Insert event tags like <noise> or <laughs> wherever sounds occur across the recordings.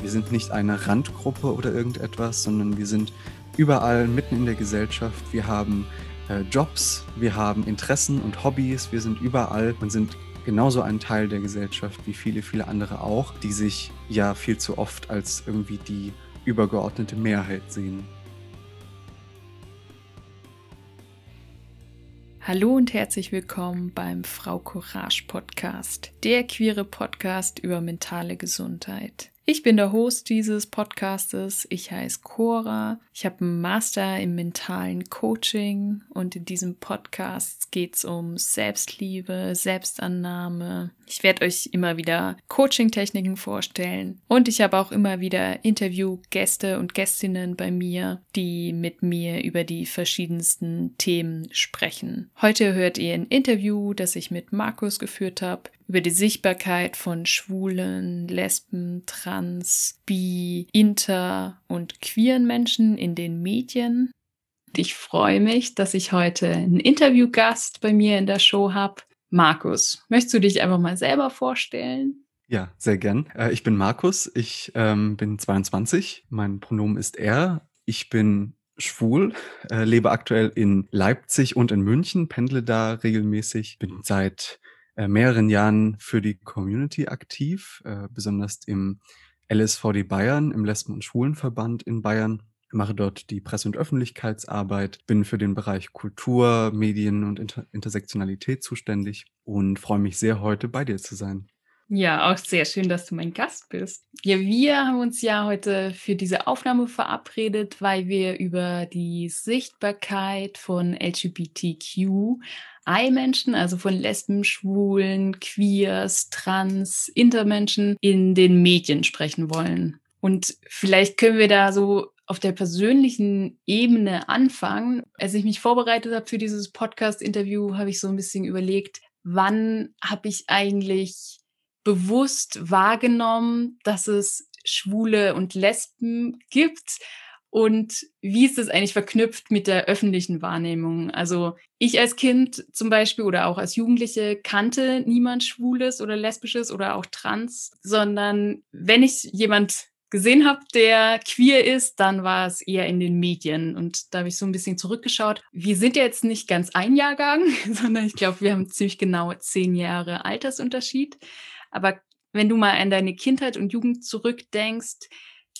Wir sind nicht eine Randgruppe oder irgendetwas, sondern wir sind überall mitten in der Gesellschaft. Wir haben äh, Jobs, wir haben Interessen und Hobbys, wir sind überall und sind genauso ein Teil der Gesellschaft wie viele, viele andere auch, die sich ja viel zu oft als irgendwie die übergeordnete Mehrheit sehen. Hallo und herzlich willkommen beim Frau Courage Podcast, der queere Podcast über mentale Gesundheit. Ich bin der Host dieses Podcastes. Ich heiße Cora. Ich habe einen Master im mentalen Coaching und in diesem Podcast geht es um Selbstliebe, Selbstannahme. Ich werde euch immer wieder Coaching-Techniken vorstellen und ich habe auch immer wieder Interviewgäste und Gästinnen bei mir, die mit mir über die verschiedensten Themen sprechen. Heute hört ihr ein Interview, das ich mit Markus geführt habe über die Sichtbarkeit von Schwulen, Lesben, Trans, Bi, Inter und queeren Menschen in den Medien. Ich freue mich, dass ich heute einen Interviewgast bei mir in der Show habe. Markus, möchtest du dich einfach mal selber vorstellen? Ja, sehr gern. Äh, ich bin Markus, ich ähm, bin 22, mein Pronomen ist er. Ich bin schwul, äh, lebe aktuell in Leipzig und in München, pendle da regelmäßig, bin seit äh, mehreren Jahren für die Community aktiv, äh, besonders im LSVD Bayern, im Lesben- und Schwulenverband in Bayern. Mache dort die Presse- und Öffentlichkeitsarbeit, bin für den Bereich Kultur, Medien und Inter Intersektionalität zuständig und freue mich sehr, heute bei dir zu sein. Ja, auch sehr schön, dass du mein Gast bist. Ja, wir haben uns ja heute für diese Aufnahme verabredet, weil wir über die Sichtbarkeit von LGBTQ I-Menschen, also von Lesben, Schwulen, Queers, Trans, Intermenschen in den Medien sprechen wollen. Und vielleicht können wir da so auf der persönlichen Ebene anfangen. Als ich mich vorbereitet habe für dieses Podcast-Interview, habe ich so ein bisschen überlegt, wann habe ich eigentlich bewusst wahrgenommen, dass es Schwule und Lesben gibt und wie ist das eigentlich verknüpft mit der öffentlichen Wahrnehmung? Also ich als Kind zum Beispiel oder auch als Jugendliche kannte niemand Schwules oder Lesbisches oder auch Trans, sondern wenn ich jemand gesehen habe, der queer ist, dann war es eher in den Medien. Und da habe ich so ein bisschen zurückgeschaut. Wir sind ja jetzt nicht ganz ein Jahrgang, <laughs> sondern ich glaube, wir haben ziemlich genau zehn Jahre Altersunterschied. Aber wenn du mal an deine Kindheit und Jugend zurückdenkst,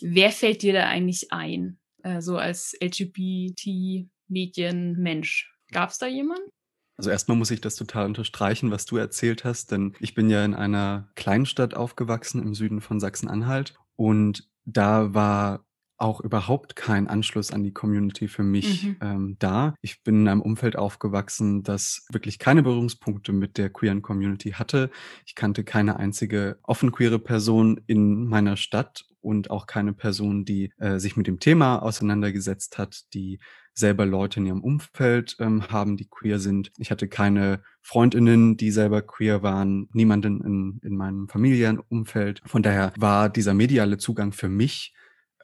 wer fällt dir da eigentlich ein, äh, so als LGBT-Medienmensch? Gab es da jemanden? Also erstmal muss ich das total unterstreichen, was du erzählt hast, denn ich bin ja in einer Kleinstadt aufgewachsen im Süden von Sachsen-Anhalt und da war auch überhaupt kein Anschluss an die Community für mich mhm. ähm, da. Ich bin in einem Umfeld aufgewachsen, das wirklich keine Berührungspunkte mit der queeren Community hatte. Ich kannte keine einzige offen queere Person in meiner Stadt und auch keine Person, die äh, sich mit dem Thema auseinandergesetzt hat, die selber Leute in ihrem Umfeld ähm, haben, die queer sind. Ich hatte keine Freundinnen, die selber queer waren, niemanden in, in meinem Familienumfeld. Von daher war dieser mediale Zugang für mich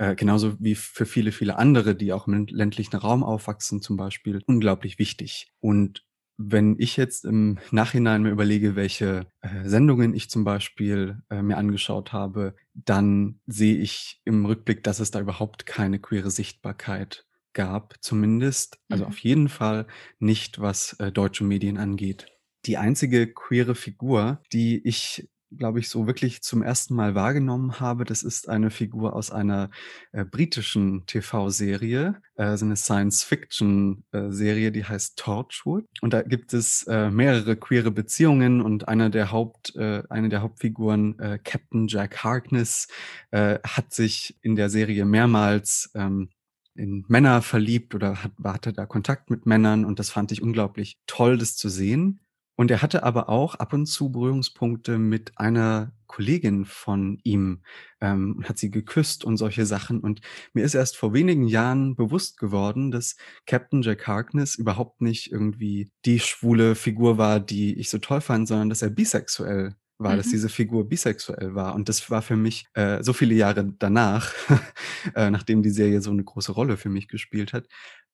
äh, genauso wie für viele, viele andere, die auch im ländlichen Raum aufwachsen zum Beispiel, unglaublich wichtig. Und wenn ich jetzt im Nachhinein mir überlege, welche äh, Sendungen ich zum Beispiel äh, mir angeschaut habe, dann sehe ich im Rückblick, dass es da überhaupt keine queere Sichtbarkeit gab, zumindest, also mhm. auf jeden Fall nicht, was äh, deutsche Medien angeht. Die einzige queere Figur, die ich glaube ich, so wirklich zum ersten Mal wahrgenommen habe, das ist eine Figur aus einer äh, britischen TV-Serie, äh, so eine Science-Fiction-Serie, äh, die heißt Torchwood. Und da gibt es äh, mehrere queere Beziehungen und einer der Haupt, äh, eine der Hauptfiguren, äh, Captain Jack Harkness, hat sich in der Serie mehrmals ähm, in Männer verliebt oder hat, hatte da Kontakt mit Männern und das fand ich unglaublich toll, das zu sehen. Und er hatte aber auch ab und zu Berührungspunkte mit einer Kollegin von ihm, ähm, hat sie geküsst und solche Sachen. Und mir ist erst vor wenigen Jahren bewusst geworden, dass Captain Jack Harkness überhaupt nicht irgendwie die schwule Figur war, die ich so toll fand, sondern dass er bisexuell war, mhm. dass diese Figur bisexuell war. Und das war für mich äh, so viele Jahre danach, <laughs> äh, nachdem die Serie so eine große Rolle für mich gespielt hat,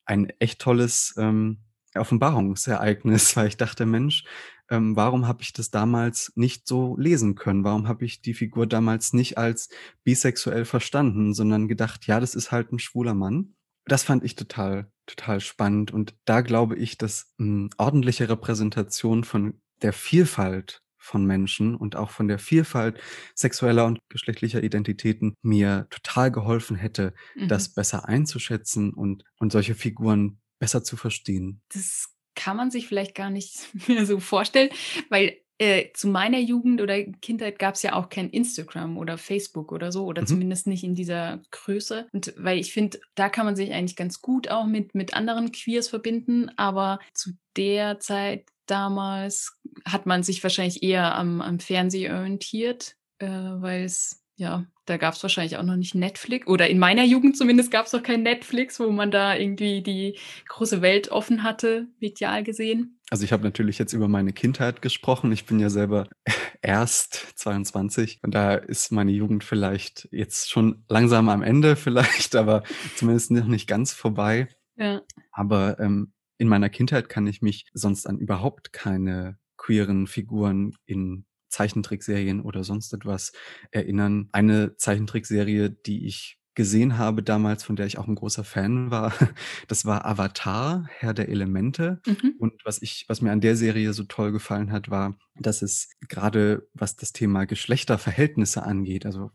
ein echt tolles ähm, Offenbarungsereignis, <laughs> weil ich dachte, Mensch, ähm, warum habe ich das damals nicht so lesen können? Warum habe ich die Figur damals nicht als bisexuell verstanden, sondern gedacht, ja, das ist halt ein schwuler Mann? Das fand ich total total spannend und da glaube ich, dass, hm, ordentliche Repräsentation von der Vielfalt von Menschen und auch von der Vielfalt sexueller und geschlechtlicher Identitäten mir total geholfen hätte, Mhm. das besser einzuschätzen und und solche Figuren besser zu verstehen. Das kann man sich vielleicht gar nicht <laughs> mehr so vorstellen, weil, äh, zu meiner Jugend oder Kindheit gab's ja auch kein Instagram oder Facebook oder so oder Mhm. zumindest nicht in dieser Größe. Und weil ich finde, da kann man sich eigentlich ganz gut auch mit mit anderen Queers verbinden, aber zu der Zeit damals hat man sich wahrscheinlich eher am am Fernseh orientiert, äh, weil's ja, da gab's wahrscheinlich auch noch nicht Netflix oder in meiner Jugend zumindest gab's noch kein Netflix, wo man da irgendwie die große Welt offen hatte, medial gesehen. Also, ich habe natürlich jetzt über meine Kindheit gesprochen. Ich bin ja selber <laughs> erst 22 und da ist meine Jugend vielleicht jetzt schon langsam am Ende vielleicht, <laughs> aber zumindest noch nicht ganz vorbei. Ja. Aber, ähm, in meiner Kindheit kann ich mich sonst an überhaupt keine queeren Figuren in Zeichentrickserien oder sonst etwas erinnern. Eine Zeichentrickserie, die ich gesehen habe damals, von der ich auch 'n großer Fan war, <laughs> das war Avatar, Herr der Elemente. Mhm. Und was ich was mir an der Serie so toll gefallen hat, war, dass es grade, was das Thema Geschlechterverhältnisse angeht, also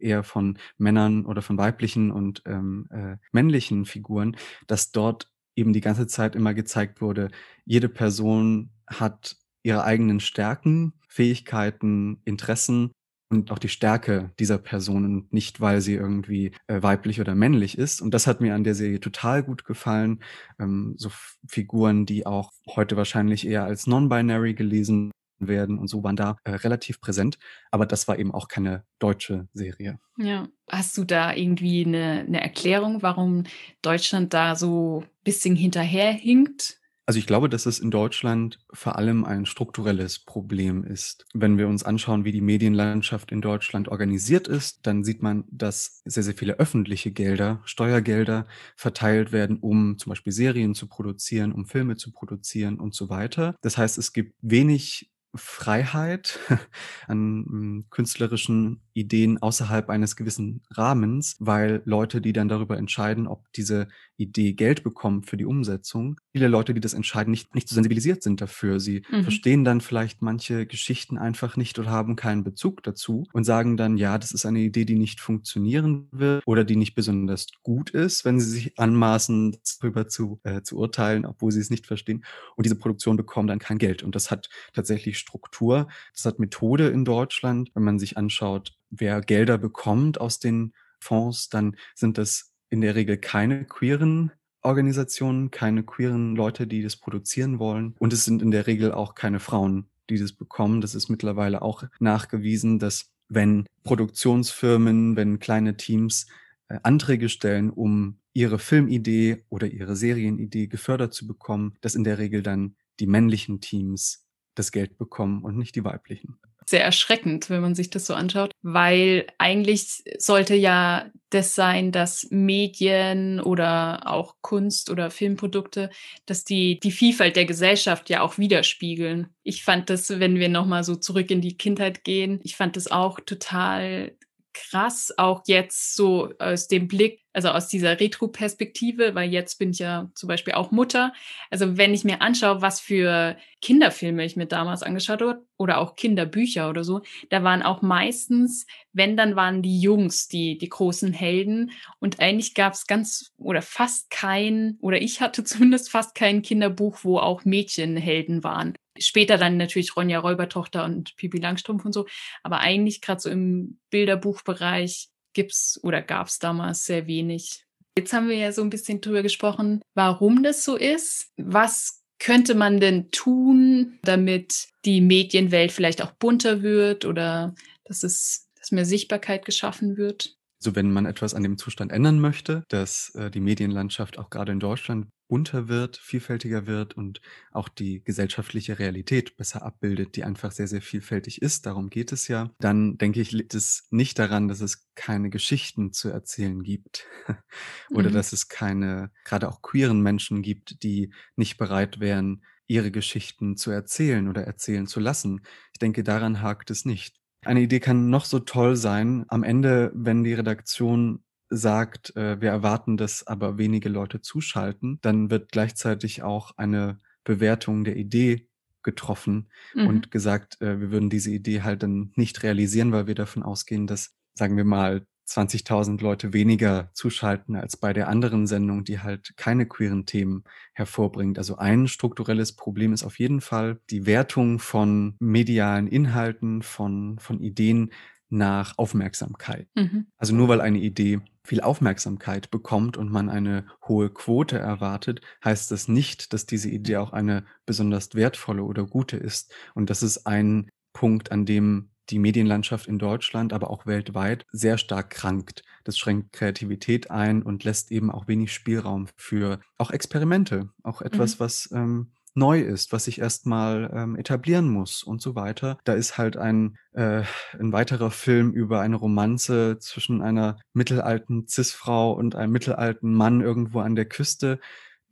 eher von Männern oder von weiblichen und, ähm, äh, männlichen Figuren, dass dort eben die ganze Zeit immer gezeigt wurde, jede Person hat ihre eigenen Stärken, Fähigkeiten, Interessen und auch die Stärke dieser Person und nicht, weil sie irgendwie, äh, weiblich oder männlich ist. Und das hat mir an der Serie total gut gefallen. Ähm, so Figuren, die auch heute wahrscheinlich eher als non-binary gelesen werden und so waren da, äh, relativ präsent. Aber das war eben auch keine deutsche Serie. Ja. Hast du da irgendwie 'ne 'ne Erklärung, warum Deutschland da so bisschen hinterherhinkt? Also, ich glaube, dass es in Deutschland vor allem ein strukturelles Problem ist. Wenn wir uns anschauen, wie die Medienlandschaft in Deutschland organisiert ist, dann sieht man, dass sehr, sehr viele öffentliche Gelder, Steuergelder verteilt werden, um zum Beispiel Serien zu produzieren, um Filme zu produzieren und so weiter. Das heißt, es gibt wenig Freiheit <laughs> an, hm, künstlerischen Ideen außerhalb eines gewissen Rahmens, weil Leute, die dann darüber entscheiden, ob diese Idee Geld bekommt für die Umsetzung viele Leute, die das entscheiden, nicht nicht so sensibilisiert sind dafür. Sie Mhm. verstehen dann vielleicht manche Geschichten einfach nicht oder haben keinen Bezug dazu und sagen dann: „Ja, das ist eine Idee, die nicht funktionieren wird oder die nicht besonders gut ist“, wenn sie sich anmaßen, drüber zu äh, zu urteilen, obwohl sie es nicht verstehen. Und diese Produktionen bekommen dann kein Geld. Und das hat tatsächlich Struktur. Das hat Methode in Deutschland. Wenn man sich anschaut, wer Gelder bekommt aus den Fonds, dann sind das in der Regel keine queeren Organisationen, keine queeren Leute, die das produzieren wollen. Und es sind in der Regel auch keine Frauen, die das bekommen. Das ist mittlerweile auch nachgewiesen, dass wenn Produktionsfirmen, wenn kleine Teams, äh, Anträge stellen, um ihre Filmidee oder ihre Serienidee gefördert zu bekommen, dass in der Regel dann die männlichen Teams das Geld bekommen und nicht die weiblichen. Sehr erschreckend, wenn man sich das so anschaut, weil eigentlich sollte ja das sein, dass Medien oder auch Kunst oder Filmprodukte, dass die die Vielfalt der Gesellschaft ja auch widerspiegeln. Ich fand das, wenn wir noch mal so zurück in die Kindheit gehen ich fand das auch total krass, auch jetzt so aus dem Blick also, aus dieser Retroperspektive, weil jetzt bin ich ja zum Beispiel auch Mutter. Also, wenn ich mir anschaue, was für Kinderfilme ich mir damals angeschaut habe oder auch Kinderbücher oder so, da waren auch meistens wenn, dann waren die Jungs die die großen Helden. Und eigentlich gab's ganz oder fast kein oder ich hatte <laughs> zumindest fast kein Kinderbuch, wo auch Mädchen Helden waren. Später dann natürlich Ronja Räubertochter und Pipi Langstrumpf und so. Aber eigentlich grad so im Bilderbuchbereich gibt's oder gab's damals sehr wenig. Jetzt haben wir ja so 'n bisschen drüber gesprochen, warum das so ist. Was könnte man denn tun, damit die Medienwelt vielleicht auch bunter wird oder dass es dass mehr Sichtbarkeit geschaffen wird? So, wenn man etwas an dem Zustand ändern möchte, dass, äh, die Medienlandschaft auch grade in Deutschland bunter wird, vielfältiger wird und auch die gesellschaftliche Realität besser abbildet, die einfach sehr, sehr vielfältig ist, darum geht es ja, dann denke ich, liegt es nicht daran, dass es keine Geschichten zu erzählen gibt <laughs> oder Mhm. dass es keine grade auch queeren Menschen gibt, die nicht bereit wären, ihre Geschichten zu erzählen oder erzählen zu lassen. Ich denke, daran hakt es nicht. Eine Idee kann noch so toll sein. Am Ende, wenn die Redaktion sagt, äh, wir erwarten, dass aber wenige Leute zuschalten, dann wird gleichzeitig auch eine Bewertung der Idee getroffen Mhm. und gesagt, äh, wir würden diese Idee halt dann nicht realisieren, weil wir davon ausgehen, dass, sagen wir mal, 20.000 Leute weniger zuschalten als bei der anderen Sendung, die halt keine queeren Themen hervorbringt. Also ein strukturelles Problem ist auf jeden Fall die Wertung von medialen Inhalten, von, von Ideen nach Aufmerksamkeit. Mhm. Also nur weil eine Idee viel Aufmerksamkeit bekommt und man eine hohe Quote erwartet, heißt das nicht, dass diese Idee auch eine besonders wertvolle oder gute ist. Und das ist ein Punkt, an dem die Medienlandschaft in Deutschland, aber auch weltweit sehr stark krankt. Das schränkt Kreativität ein und lässt eben auch wenig Spielraum für auch Experimente, auch etwas, Mhm. was ähm, neu ist, was sich erstmal ähm, etablieren muss und so weiter. Da ist halt ein, äh, ein weiterer Film über eine Romanze zwischen einer mittelalten Cis-Frau und einem mittelalten Mann irgendwo an der Küste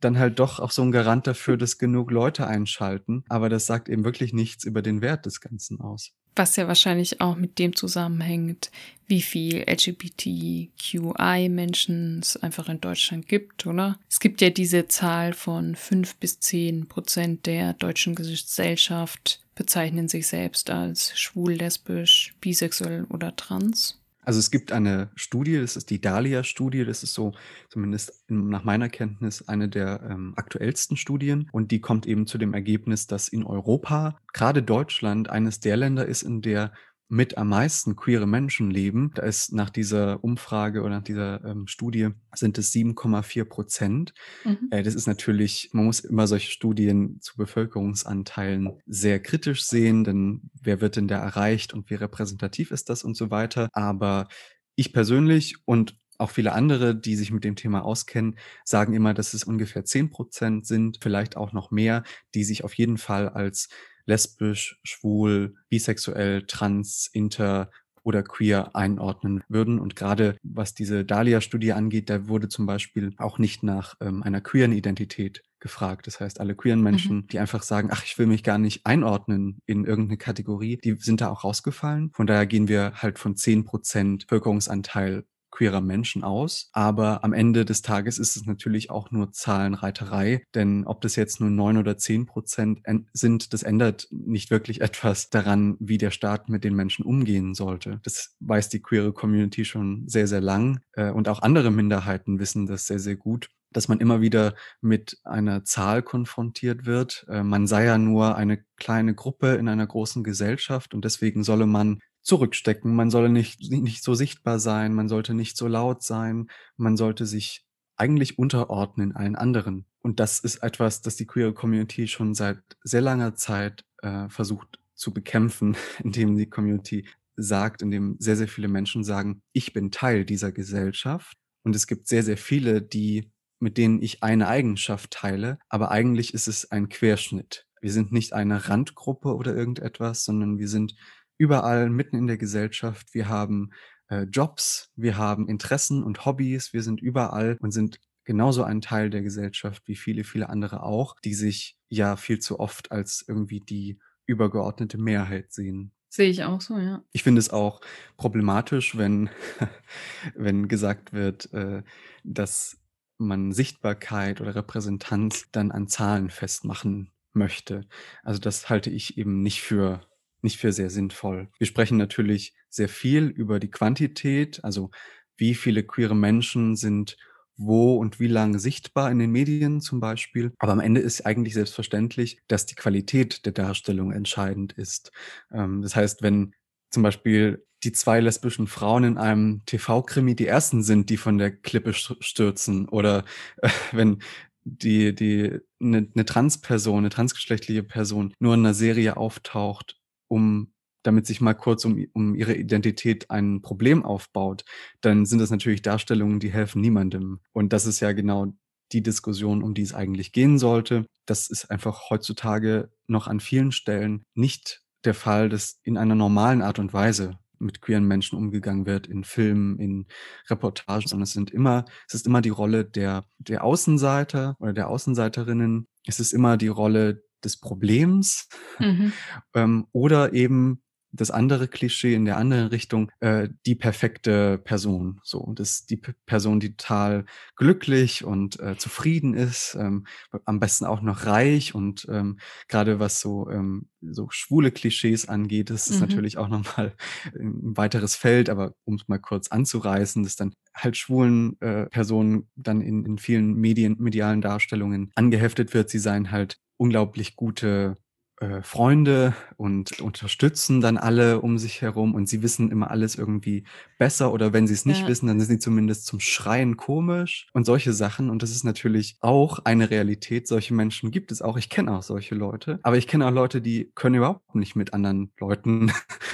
dann halt doch auch so ein Garant dafür, dass genug Leute einschalten. Aber das sagt eben wirklich nichts über den Wert des Ganzen aus. Was ja wahrscheinlich auch mit dem zusammenhängt, wie viel LGBTQI-Menschen es einfach in Deutschland gibt, oder? Es gibt ja diese Zahl von fünf bis zehn Prozent der deutschen Gesellschaft bezeichnen sich selbst als schwul, lesbisch, bisexuell oder trans. Also es gibt eine Studie, das ist die Dahlia-Studie, das ist so zumindest in, nach meiner Kenntnis eine der ähm, aktuellsten Studien. Und die kommt eben zu dem Ergebnis, dass in Europa gerade Deutschland eines der Länder ist, in der mit am meisten queere Menschen leben. Da ist nach dieser Umfrage oder nach dieser ähm, Studie sind es 7,4 Prozent. Mhm. Äh, das ist natürlich, man muss immer solche Studien zu Bevölkerungsanteilen sehr kritisch sehen, denn wer wird denn da erreicht und wie repräsentativ ist das und so weiter. Aber ich persönlich und auch viele andere, die sich mit dem Thema auskennen, sagen immer, dass es ungefähr 10 Prozent sind, vielleicht auch noch mehr, die sich auf jeden Fall als lesbisch, schwul, bisexuell, trans, inter oder queer einordnen würden. Und gerade was diese Dahlia-Studie angeht, da wurde zum Beispiel auch nicht nach ähm, einer queeren Identität gefragt. Das heißt, alle queeren Menschen, Mhm. die einfach sagen, ach, ich will mich gar nicht einordnen in irgendeine Kategorie, die sind da auch rausgefallen. Von daher gehen wir halt von 10 Prozent Bevölkerungsanteil queerer Menschen aus. Aber am Ende des Tages ist es natürlich auch nur Zahlenreiterei, denn ob das jetzt nur neun oder zehn Prozent sind, das ändert nicht wirklich etwas daran, wie der Staat mit den Menschen umgehen sollte. Das weiß die queere Community schon sehr, sehr lang äh, und auch andere Minderheiten wissen das sehr, sehr gut dass man immer wieder mit einer Zahl konfrontiert wird. Äh, man sei ja nur eine kleine Gruppe in einer großen Gesellschaft und deswegen solle man zurückstecken, man solle nicht, nicht so sichtbar sein, man sollte nicht so laut sein, man sollte sich eigentlich unterordnen allen anderen. Und das ist etwas, das die queere Community schon seit sehr langer Zeit äh, versucht zu bekämpfen, <laughs> indem die Community sagt, indem sehr, sehr viele Menschen sagen, ich bin Teil dieser Gesellschaft. Und es gibt sehr, sehr viele, die mit denen ich eine Eigenschaft teile, aber eigentlich ist es ein Querschnitt. Wir sind nicht eine Randgruppe oder irgendetwas, sondern wir sind überall mitten in der Gesellschaft. Wir haben äh, Jobs, wir haben Interessen und Hobbys, wir sind überall und sind genauso ein Teil der Gesellschaft wie viele, viele andere auch, die sich ja viel zu oft als irgendwie die übergeordnete Mehrheit sehen. Sehe ich auch so, ja. Ich finde es auch problematisch, wenn, <laughs> wenn gesagt wird, äh, dass man Sichtbarkeit oder Repräsentanz dann an Zahlen festmachen möchte. Also das halte ich eben nicht für nicht für sehr sinnvoll. Wir sprechen natürlich sehr viel über die Quantität, also wie viele queere Menschen sind wo und wie lange sichtbar in den Medien zum Beispiel. Aber am Ende ist eigentlich selbstverständlich, dass die Qualität der Darstellung entscheidend ist. Ähm, das heißt, wenn zum Beispiel die zwei lesbischen Frauen in einem TV-Krimi die ersten sind, die von der Klippe stürzen oder <laughs> wenn die, die, eine, eine Transperson, eine transgeschlechtliche Person nur in einer Serie auftaucht, um damit sich mal kurz um, um ihre Identität ein Problem aufbaut, dann sind das natürlich Darstellungen, die helfen niemandem. Und das ist ja genau die Diskussion, um die es eigentlich gehen sollte. Das ist einfach heutzutage noch an vielen Stellen nicht der Fall, dass in einer normalen Art und Weise mit queeren Menschen umgegangen wird, in Filmen, in Reportagen, sondern es sind immer, es ist immer die Rolle der, der Außenseiter oder der Außenseiterinnen. Es ist immer die Rolle des Problems Mhm. ähm, oder eben das andere Klischee in der anderen Richtung, äh, die perfekte Person. So, das die P Person, die total glücklich und, äh, zufrieden ist, ähm, am besten auch noch reich und, ähm, grade was so, ähm, so schwule Klischees angeht, das ist Mhm. natürlich auch noch mal <laughs> 'n weiteres Feld, aber um's mal kurz anzureißen, dass dann halt schwulen, äh, Personen dann in in vielen Medien medialen Darstellungen angeheftet wird. Sie seien halt unglaublich gute, äh, Freunde und unterstützen dann alle um sich herum und sie wissen immer alles irgendwie besser oder wenn sie's nicht Ja. wissen, dann sind sie zumindest zum Schreien komisch und solche Sachen. Und das ist natürlich auch eine Realität. Solche Menschen gibt es auch. Ich kenne auch solche Leute, aber ich kenne auch Leute, die können überhaupt nicht mit anderen Leuten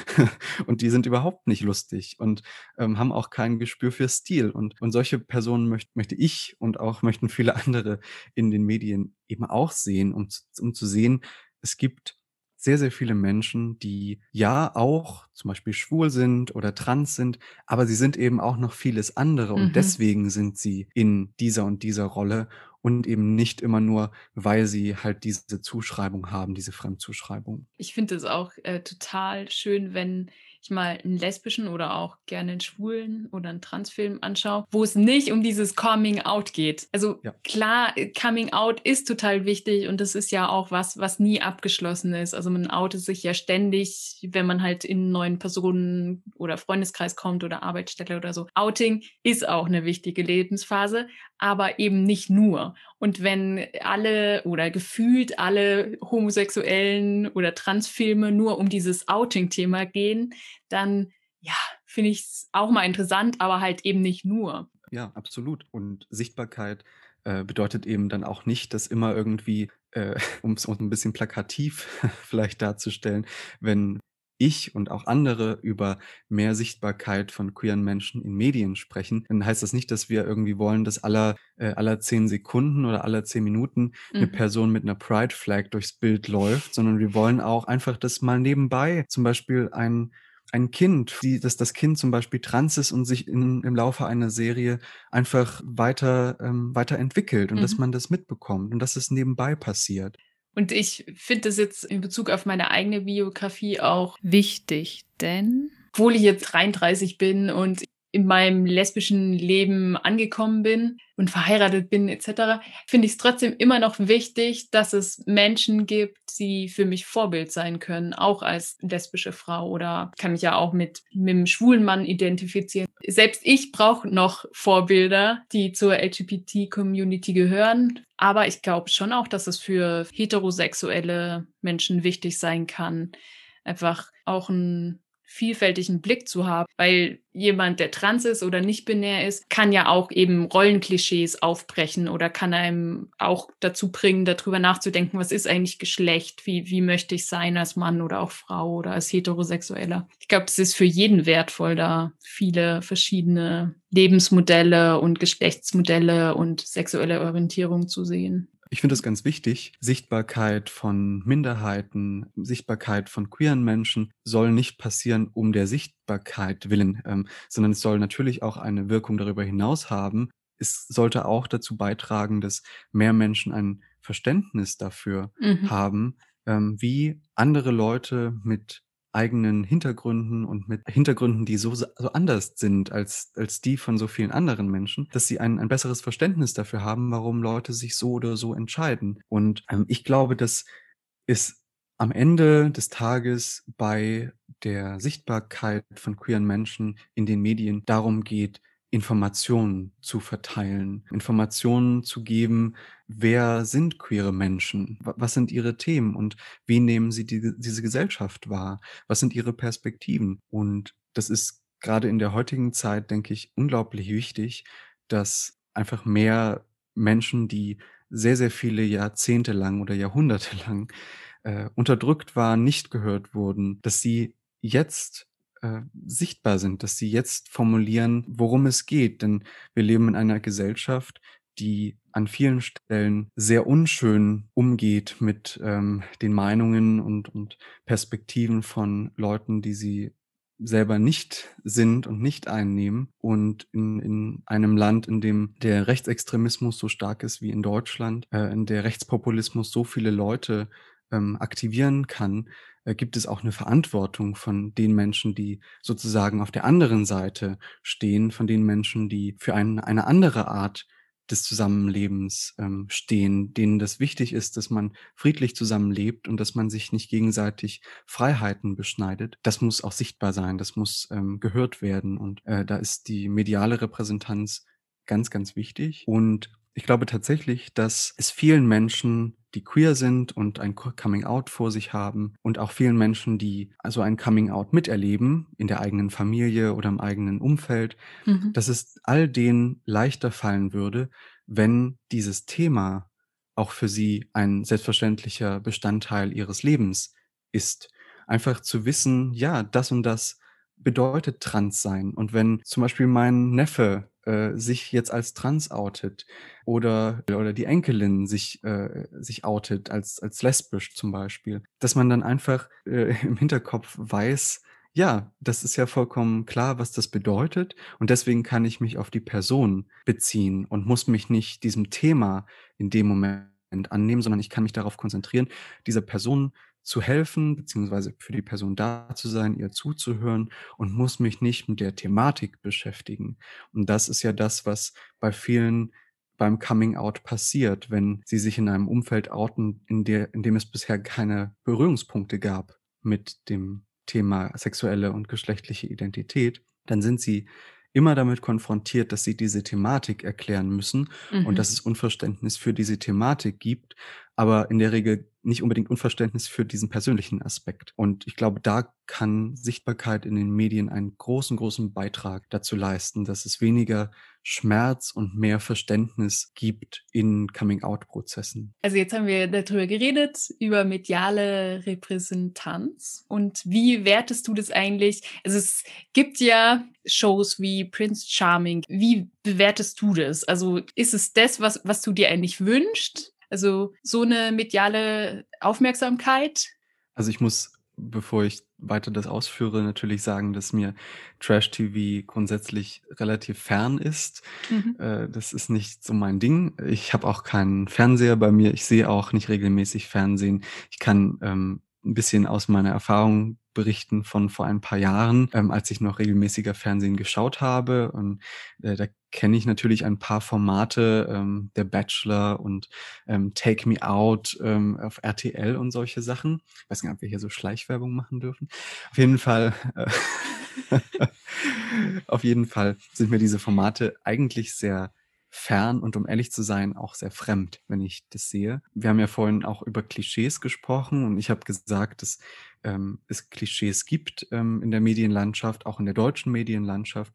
<laughs> und die sind überhaupt nicht lustig und, ähm, haben auch kein Gespür für Stil. Und und solche Personen möcht möchte ich und auch möchten viele <laughs> andere in den Medien eben auch sehen, um um zu sehen, es gibt sehr, sehr viele Menschen, die ja auch zum Beispiel schwul sind oder trans sind, aber sie sind eben auch noch vieles andere und Mhm. deswegen sind sie in dieser und dieser Rolle und eben nicht immer nur, weil sie halt diese Zuschreibung haben, diese Fremdzuschreibung. Ich finde es auch, äh, total schön, wenn ich mal 'n lesbischen oder auch gerne 'n schwulen oder 'n Transfilm anschaue, wo es nicht um dieses Coming Out geht. Also Ja. klar, Coming Out ist total wichtig und das ist ja auch was, was nie abgeschlossen ist. Also man outet sich ja ständig, wenn man halt in 'n neuen Personen oder Freundeskreis kommt oder Arbeitsstelle oder so. Outing ist auch 'ne wichtige Lebensphase, aber eben nicht nur. Und wenn alle oder gefühlt alle homosexuellen oder Transfilme nur um dieses Outing-Thema gehen, dann, ja, finde ich's auch mal interessant, aber halt eben nicht nur. Ja, absolut. Und Sichtbarkeit, äh, bedeutet eben dann auch nicht, dass immer irgendwie, äh, <laughs> um's auch 'n bisschen plakativ <laughs> vielleicht darzustellen, wenn ich und auch andere über mehr Sichtbarkeit von queeren Menschen in Medien sprechen, dann heißt das nicht, dass wir irgendwie wollen, dass aller äh, aller 10 Sekunden oder aller 10 Minuten 'ne Mhm. Person mit 'ner Pride Flag durchs Bild läuft, sondern wir wollen auch einfach, dass mal nebenbei zum Beispiel ein ein Kind, die dass das Kind zum Beispiel trans ist und sich in im Laufe einer Serie einfach weiter ähm, weiterentwickelt und dass Mhm. man das mitbekommt und dass es nebenbei passiert. Und ich finde das jetzt in Bezug auf meine eigene Biografie auch wichtig, denn obwohl ich jetzt 33 bin und in meinem lesbischen Leben angekommen bin und verheiratet bin et cetera, finde ich's trotzdem immer noch wichtig, dass es Menschen gibt, die für mich Vorbild sein können, auch als lesbische Frau oder kann mich ja auch mit mit 'nem schwulen Mann identifizieren. Selbst ich brauche noch Vorbilder, die zur LGBT-Community gehören, aber ich glaube schon auch, dass es für heterosexuelle Menschen wichtig sein kann, einfach auch 'n vielfältigen Blick zu haben, weil jemand, der trans ist oder nicht binär ist, kann ja auch eben Rollenklischees aufbrechen oder kann einem auch dazu bringen, da drüber nachzudenken: „Was ist eigentlich Geschlecht? Wie wie möchte ich sein als Mann oder auch Frau oder als Heterosexueller?“ Ich glaube, das ist für jeden wertvoll, da viele verschiedene Lebensmodelle und Geschlechtsmodelle und sexuelle Orientierung zu sehen. Ich finde das ganz wichtig. Sichtbarkeit von Minderheiten, Sichtbarkeit von queeren Menschen soll nicht passieren um der Sichtbarkeit willen, ähm, sondern es soll natürlich auch eine Wirkung darüber hinaus haben. Es sollte auch dazu beitragen, dass mehr Menschen ein Verständnis dafür Mhm. haben, ähm, wie andere Leute mit eigenen Hintergründen und mit Hintergründen, die so so anders sind als als die von so vielen anderen Menschen, dass sie ein ein besseres Verständnis dafür haben, warum Leute sich so oder so entscheiden. Und, ähm, ich glaube, dass es am Ende des Tages bei der Sichtbarkeit von queeren Menschen in den Medien darum geht, Informationen zu verteilen, Informationen zu geben: Wer sind queere Menschen? Was sind ihre Themen und wie nehmen sie die diese Gesellschaft wahr? Was sind ihre Perspektiven? Und das ist grade in der heutigen Zeit, denke ich, unglaublich wichtig, dass einfach mehr Menschen, die sehr, sehr viele Jahrzehnte lang oder Jahrhunderte <laughs> lang, äh, unterdrückt waren, nicht gehört wurden, dass sie jetzt, äh, sichtbar sind, dass sie jetzt formulieren, worum es geht. Denn wir leben in einer Gesellschaft, die an vielen Stellen sehr unschön umgeht mit, ähm, den Meinungen und und Perspektiven von Leuten, die sie selber nicht sind und nicht einnehmen. Und in in einem Land, in dem der Rechtsextremismus so stark ist wie in Deutschland, äh, in der Rechtspopulismus so viele Leute ähm, aktivieren kann, äh, gibt es auch 'ne Verantwortung von den Menschen, die sozusagen auf der anderen Seite stehen, von den Menschen, die für ein eine andere Art des Zusammenlebens, ähm, stehen, denen das wichtig ist, dass man friedlich zusammenlebt und dass man sich nicht gegenseitig Freiheiten beschneidet. Das muss auch sichtbar sein, das muss, ähm, gehört werden und, äh, da ist die mediale Repräsentanz ganz, ganz wichtig. Und ich glaube tatsächlich, dass es vielen Menschen, die queer sind und ein Co Coming Out vor sich haben und auch vielen Menschen, die also ein Coming Out miterleben in der eigenen Familie oder im eigenen Umfeld, Mhm. dass es all denen leichter fallen würde, wenn dieses Thema auch für sie ein selbstverständlicher Bestandteil ihres Lebens ist. Einfach zu wissen: „Ja, das und das bedeutet trans sein.“ Und wenn zum Beispiel mein Neffe, äh, sich jetzt als trans outet oder oder die Enkelin sich äh, sich outet als als lesbisch zum Beispiel, dass man dann einfach, äh, im Hinterkopf weiß: „Ja, das ist ja vollkommen klar, was das bedeutet und deswegen kann ich mich auf die Person beziehen und muss mich nicht diesem Thema in dem Moment annehmen, sondern ich kann mich darauf konzentrieren, dieser Person zu helfen, beziehungsweise für die Person da zu sein, ihr zuzuhören und muss mich nicht mit der Thematik beschäftigen.“ Und das ist ja das, was bei vielen beim Coming Out passiert, wenn sie sich in einem Umfeld outen, in der in dem es bisher keine Berührungspunkte gab mit dem Thema sexuelle und geschlechtliche Identität, dann sind sie immer damit konfrontiert, dass sie diese Thematik erklären müssen und Mhm. dass es Unverständnis für diese Thematik gibt, aber in der Regel nicht unbedingt Unverständnis für diesen persönlichen Aspekt. Und ich glaube, da kann Sichtbarkeit in den Medien einen großen, großen Beitrag dazu leisten, dass es weniger Schmerz und mehr Verständnis gibt in Coming Out Prozessen. Also, jetzt haben wir da drüber geredet, über mediale Repräsentanz. Und wie wertest du das eigentlich? Also, es gibt ja Shows wie Prince Charming. Wie bewertest du das? Also, ist es das, was was du dir eigentlich wünschst? Also, so 'ne mediale Aufmerksamkeit? Also, ich muss, bevor ich weiter das ausführe, natürlich sagen, dass mir Trash-TV grundsätzlich relativ fern ist. Mhm. Äh, das ist nicht so mein Ding. Ich habe auch keinen Fernseher bei mir. Ich sehe auch nicht regelmäßig Fernsehen. Ich kann, ähm, 'n bisschen aus meiner Erfahrung berichten von vor ein paar Jahren, ähm, als ich noch regelmäßiger Fernsehen geschaut habe. Und, äh, da kenne ich natürlich ein paar Formate, ähm, Der Bachelor und, ähm, Take Me Out, ähm, auf RTL und solche Sachen. Weiß gar nicht, ob wir hier so Schleichwerbung machen dürfen. Auf jeden Fall, äh <laughs> auf jeden Fall sind mir diese Formate eigentlich sehr fern und um ehrlich zu sein, auch sehr fremd, wenn ich das sehe. Wir haben ja vorhin auch über Klischees gesprochen und ich habe gesagt, dass, ähm, es Klischees gibt, ähm, in der Medienlandschaft, auch in der deutschen Medienlandschaft.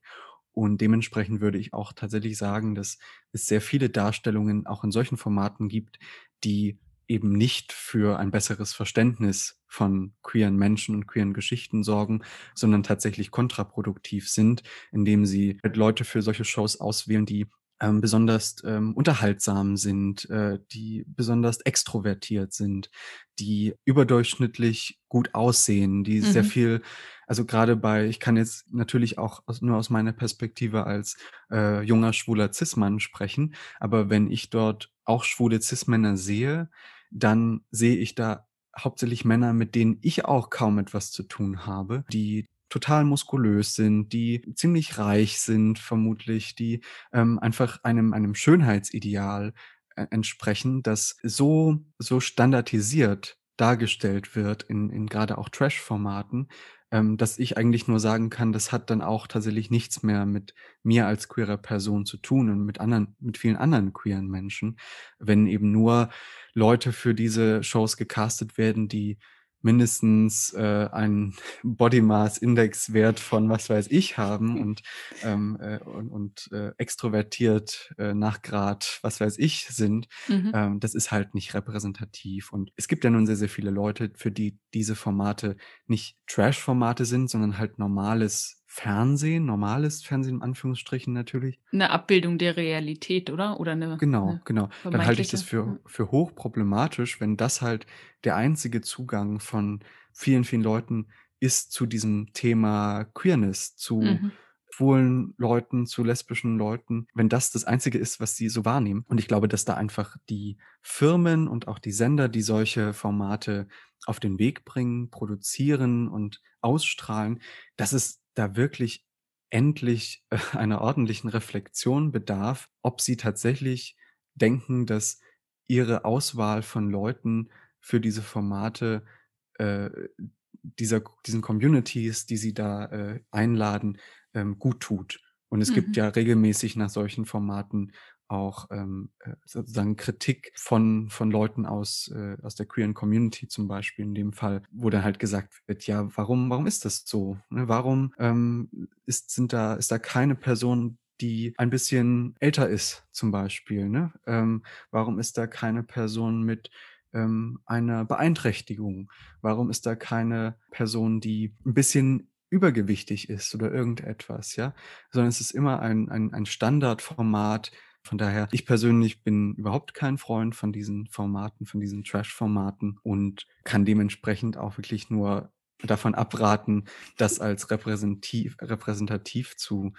Und dementsprechend würde ich auch tatsächlich sagen, dass es sehr viele Darstellungen auch in solchen Formaten gibt, die eben nicht für ein besseres Verständnis von queeren Menschen und queeren Geschichten sorgen, sondern tatsächlich kontraproduktiv sind, indem sie halt Leute für solche Shows auswählen, die, ähm, besonders, ähm, unterhaltsam sind, äh, die besonders extrovertiert sind, die überdurchschnittlich gut aussehen, die sehr Mhm. viel also, grade bei ich kann jetzt natürlich auch aus nur aus meiner Perspektive als, äh, junger, schwuler Cis-Mann sprechen, aber wenn ich dort auch schwule Cis-Männer sehe, dann sehe ich da hauptsächlich Männer, mit denen ich auch kaum etwas zu tun habe, die total muskulös sind, die ziemlich reich sind vermutlich, die, ähm, einfach einem einem Schönheitsideal e entsprechen, das so so standardisiert dargestellt wird in in grade auch Trash-Formaten, ähm, dass ich eigentlich nur sagen kann, das hat dann auch tatsächlich nichts mehr mit mir als queerer Person zu tun und mit anderen mit vielen anderen queeren Menschen, wenn eben nur Leute für diese Shows gecastet werden, die mindestens, äh, einen <laughs> Body-Mass-Index-Wert von was weiß ich haben <laughs> und, ähm, äh, und und, äh, extrovertiert, äh, nach Grad was weiß ich sind. Mhm. Ähm, das ist halt nicht repräsentativ. Und es gibt ja nun sehr, sehr viele Leute, für die diese Formate nicht Trash-Formate sind, sondern halt normales Fernsehen, normales Fernsehen in Anführungsstrichen natürlich. 'Ne Abbildung der Realität, oder? Oder 'ne Genau, 'ne genau. Dann halte ich das für für hochproblematisch, wenn das halt der einzige Zugang von vielen, vielen Leuten ist zu diesem Thema Queerness, zu Mhm. schwulen Leuten, zu lesbischen Leuten, wenn das das Einzige ist, was sie so wahrnehmen. Und ich glaube, dass da einfach die Firmen und auch die Sender, die solche Formate auf den Weg bringen, produzieren und ausstrahlen, dass es da wirklich endlich äh, <laughs> einer ordentlichen Reflexion bedarf, ob sie tatsächlich denken, dass ihre Auswahl von Leuten für diese Formate äh, dieser diesen Communities, die sie da, äh, einladen, ähm, gut tut. Und es gibt Mhm. ja regelmäßig nach solchen Formaten auch, ähm, äh, sozusagen Kritik von von Leuten aus äh, aus der queeren Community zum Beispiel in dem Fall, wo dann halt gesagt wird: „Ja, warum warum ist das so, ne? Warum, ähm, ist sind da ist da keine Person, die ein bisschen älter ist zum Beispiel, ne? Ähm, warum ist da keine Person mit, ähm, einer Beeinträchtigung? Warum ist da keine Person, die ein bisschen übergewichtig ist oder irgendetwas, ja? Sondern es ist immer ein ein ein Standardformat. Von daher, ich persönlich bin überhaupt kein Freund von diesen Formaten, von diesen Trash-Formaten und kann dementsprechend auch wirklich nur davon abraten, das als repräsentiv repräsentativ zu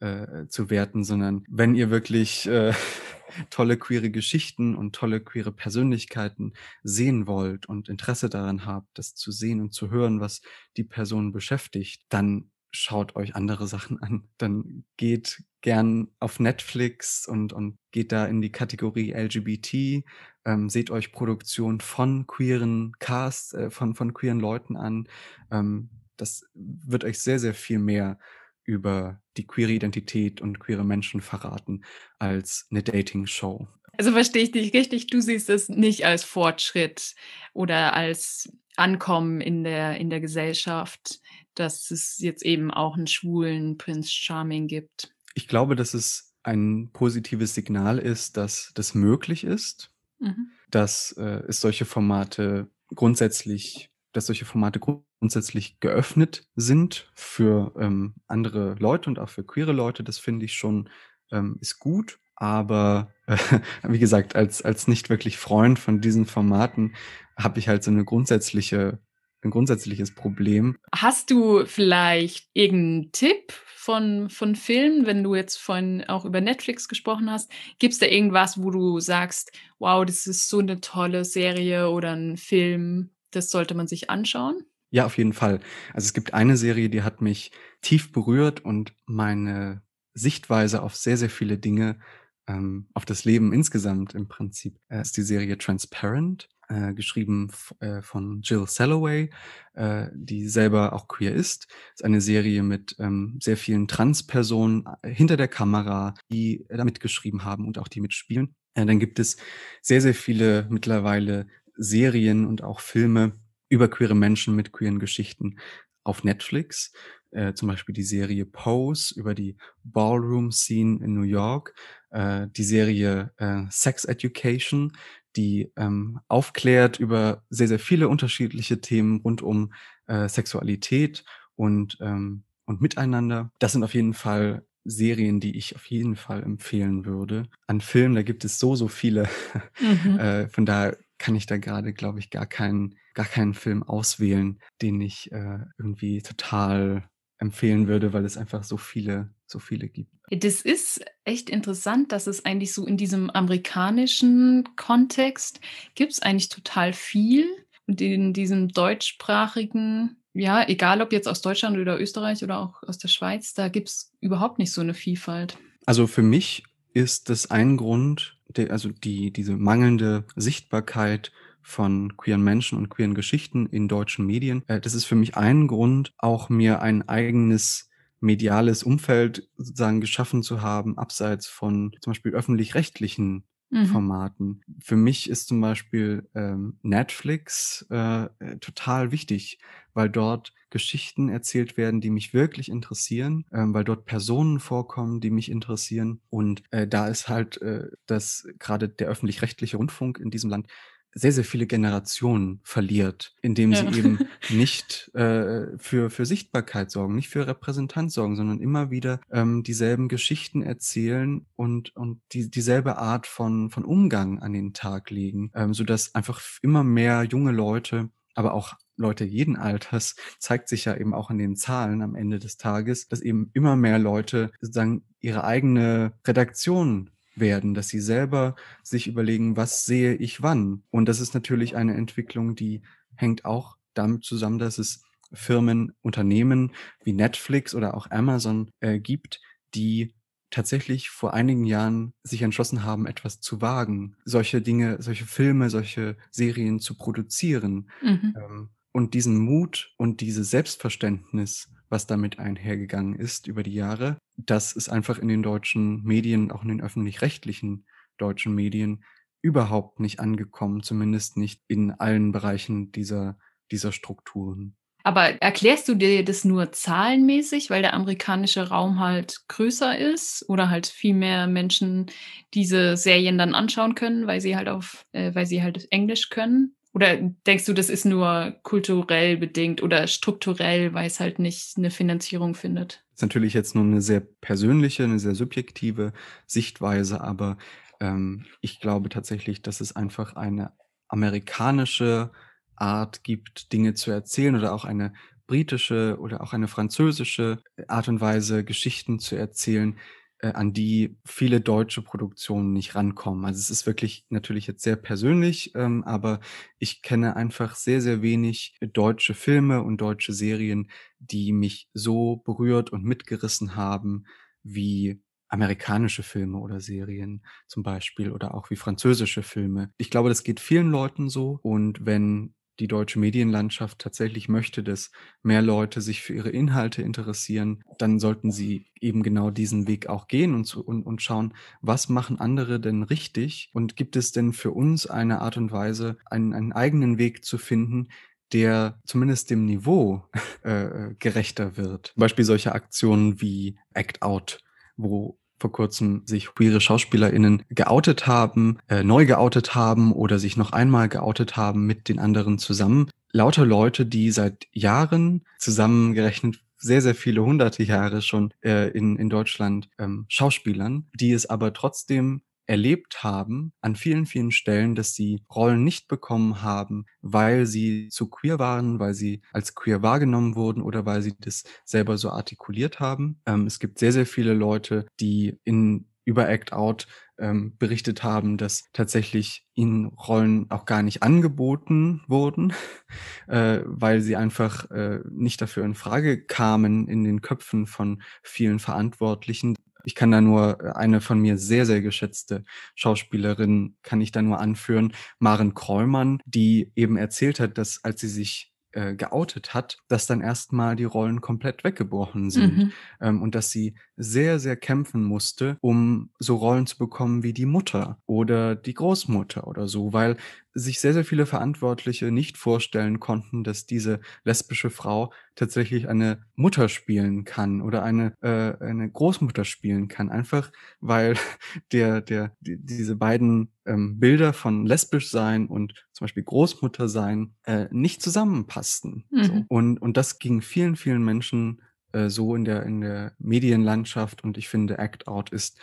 äh, zu werten, sondern wenn ihr wirklich, äh, <laughs> tolle queere Geschichten und tolle queere Persönlichkeiten sehen wollt und Interesse daran habt, das zu sehen und zu hören, was die Person beschäftigt, dann schaut euch andere Sachen an. Dann geht gern auf Netflix und und geht da in die Kategorie LGBT, ähm, seht euch Produktionen von queeren Casts, äh, von von queeren Leuten an. Ähm, das wird euch sehr, sehr viel mehr über die queere Identität und queere Menschen verraten als 'ne Dating-Show. Also verstehe ich dich richtig, du siehst es nicht als Fortschritt oder als Ankommen in der in der Gesellschaft, dass es jetzt eben auch 'n schwulen Prince Charming gibt. Ich glaube, dass es ein positives Signal ist, dass das möglich ist, Mhm. dass, äh, es solche Formate grundsätzlich dass solche Formate grundsätzlich geöffnet sind für, ähm, andere Leute und auch für queere Leute. Das finde ich schon, ähm, ist gut. Aber, <laughs> wie gesagt, als als nicht wirklich Freund von diesen Formaten habe ich halt so 'ne grundsätzliche 'n grundsätzliches Problem. Hast du vielleicht irgend 'n Tipp von von Filmen, wenn du jetzt vorhin auch über Netflix gesprochen hast? Gibt's da irgendwas, wo du sagst: „Wow, das ist so 'ne tolle Serie oder 'n Film, das sollte man sich anschauen?“ Ja, auf jeden Fall. Also, es gibt eine Serie, die hat mich tief berührt und meine Sichtweise auf sehr, sehr viele Dinge, ähm, auf das Leben insgesamt im Prinzip, äh, ist die Serie „Transparent“, äh, geschrieben äh, von Jill Salloway, äh, die selber auch queer ist. Ist eine Serie mit, ähm, sehr vielen Transpersonen, äh, hinter der Kamera, die da mitgeschrieben haben und auch die mitspielen. Äh, dann gibt es sehr, sehr viele mittlerweile Serien und auch Filme über queere Menschen mit queeren Geschichten auf Netflix, äh, zum Beispiel die Serie „Pose“ über die Ballroom-Scene in New York, äh, die Serie, äh, „Sex Education“, die, ähm, aufklärt über sehr, sehr viele unterschiedliche Themen rund um, äh, Sexualität und, ähm und Miteinander. Das sind auf jeden Fall Serien, die ich auf jeden Fall empfehlen würde. An Filmen, da gibt es so, so viele. <laughs> Mhm. Äh, von daher kann ich da grade, glaube ich, gar keinen gar keinen Film auswählen, den ich, äh, irgendwie total empfehlen würde, weil es einfach so viele so viele gibt. Das ist echt interessant, dass es eigentlich so in diesem amerikanischen Kontext gibt's eigentlich total viel und in diesem deutschsprachigen ja, egal ob jetzt aus Deutschland oder Österreich oder auch aus der Schweiz, da gibt's überhaupt nicht so 'ne Vielfalt. Also, für mich ist das ein Grund, also, die diese mangelnde Sichtbarkeit von queeren Menschen und queeren Geschichten in deutschen Medien. Äh, das ist für mich ein Grund, auch mir ein eigenes mediales Umfeld sozusagen geschaffen zu haben, abseits von zum Beispiel öffentlich-rechtlichen Mhm. Formaten. Für mich ist zum Beispiel, ähm, Netflix, äh, äh, total wichtig, weil dort Geschichten erzählt werden, die mich wirklich interessieren, ähm, weil dort Personen vorkommen, die mich interessieren. Und, äh, da ist halt, äh, dass grade der öffentlich-rechtliche Rundfunk in diesem Land sehr, sehr viele Generationen verliert, indem Ja. sie eben <laughs> nicht, äh, für für Sichtbarkeit sorgen, nicht für Repräsentanz sorgen, sondern immer wieder, ähm, dieselben Geschichten erzählen und und die dieselbe Art von von Umgang an den Tag legen, ähm, sodass einfach immer mehr junge Leute, aber auch Leute jeden Alters, <laughs> zeigt sich ja eben auch in den Zahlen am Ende des Tages, dass eben immer mehr Leute sozusagen ihre eigene Redaktion werden, dass sie selber sich überlegen, was sehe ich wann. Und das ist natürlich eine Entwicklung, die hängt auch damit zusammen, dass es Firmen, Unternehmen wie Netflix oder auch Amazon äh, gibt, die tatsächlich vor einigen Jahren sich entschlossen haben, etwas zu wagen, solche Dinge, solche Filme, solche Serien zu produzieren. Mhm. Ähm, und diesen Mut und dieses Selbstverständnis, was damit einhergegangen ist über die Jahre, das ist einfach in den deutschen Medien, auch in den öffentlich-rechtlichen deutschen Medien überhaupt nicht angekommen, zumindest nicht in allen Bereichen dieser, dieser Strukturen. Aber erklärst du dir das nur zahlenmäßig, weil der amerikanische Raum halt größer ist oder halt viel mehr Menschen diese Serien dann anschauen können, weil sie halt auf, äh, weil sie halt Englisch können? Oder denkst du, das ist nur kulturell bedingt oder strukturell, weil es halt nicht eine Finanzierung findet? Das ist natürlich jetzt nur eine sehr persönliche, eine sehr subjektive Sichtweise, aber ähm, ich glaube tatsächlich, dass es einfach eine amerikanische Art gibt, Dinge zu erzählen oder auch eine britische oder auch eine französische Art und Weise, Geschichten zu erzählen, äh, an die viele deutsche Produktionen nicht rankommen. Also es ist wirklich natürlich jetzt sehr persönlich, ähm, aber ich kenne einfach sehr, sehr wenig deutsche Filme und deutsche Serien, die mich so berührt und mitgerissen haben wie amerikanische Filme oder Serien zum Beispiel oder auch wie französische Filme. Ich glaube, das geht vielen Leuten so und wenn die deutsche Medienlandschaft tatsächlich möchte, dass mehr Leute sich für ihre Inhalte interessieren, dann sollten sie eben genau diesen Weg auch gehen und, zu, und, und schauen, was machen andere denn richtig und gibt es denn für uns eine Art und Weise, einen, einen eigenen Weg zu finden, der zumindest dem Niveau äh, gerechter wird. Beispiel solche Aktionen wie Act Out, wo vor kurzem sich queere SchauspielerInnen geoutet haben, äh, neu geoutet haben oder sich noch einmal geoutet haben mit den anderen zusammen. Lauter Leute, die seit Jahren zusammengerechnet sehr, sehr viele hunderte Jahre schon äh, in, in Deutschland ähm, Schauspielern, die es aber trotzdem erlebt haben an vielen, vielen Stellen, dass sie Rollen nicht bekommen haben, weil sie zu queer waren, weil sie als queer wahrgenommen wurden oder weil sie das selber so artikuliert haben. Ähm, es gibt sehr, sehr viele Leute, die in über Act Out ähm, berichtet haben, dass tatsächlich ihnen Rollen auch gar nicht angeboten wurden, <laughs> äh, weil sie einfach äh, nicht dafür in Frage kamen in den Köpfen von vielen Verantwortlichen. Ich kann da nur äh, eine von mir sehr, sehr geschätzte Schauspielerin, kann ich da nur anführen, Maren Krollmann, die eben erzählt hat, dass als sie sich äh, geoutet hat, dass dann erstmal die Rollen komplett weggebrochen sind Mhm. ähm, und dass sie sehr, sehr kämpfen musste, um so Rollen zu bekommen wie die Mutter oder die Großmutter oder so, weil sich sehr, sehr viele Verantwortliche nicht vorstellen konnten, dass diese lesbische Frau tatsächlich eine Mutter spielen kann oder eine, äh, eine Großmutter spielen kann. Einfach weil <laughs> der, der, die, diese beiden ähm, Bilder von lesbisch sein und zum Beispiel Großmutter sein äh, nicht zusammenpassten. So. Mhm. Und, und das ging vielen, vielen Menschen äh, so in der, in der Medienlandschaft und ich finde, Act Out ist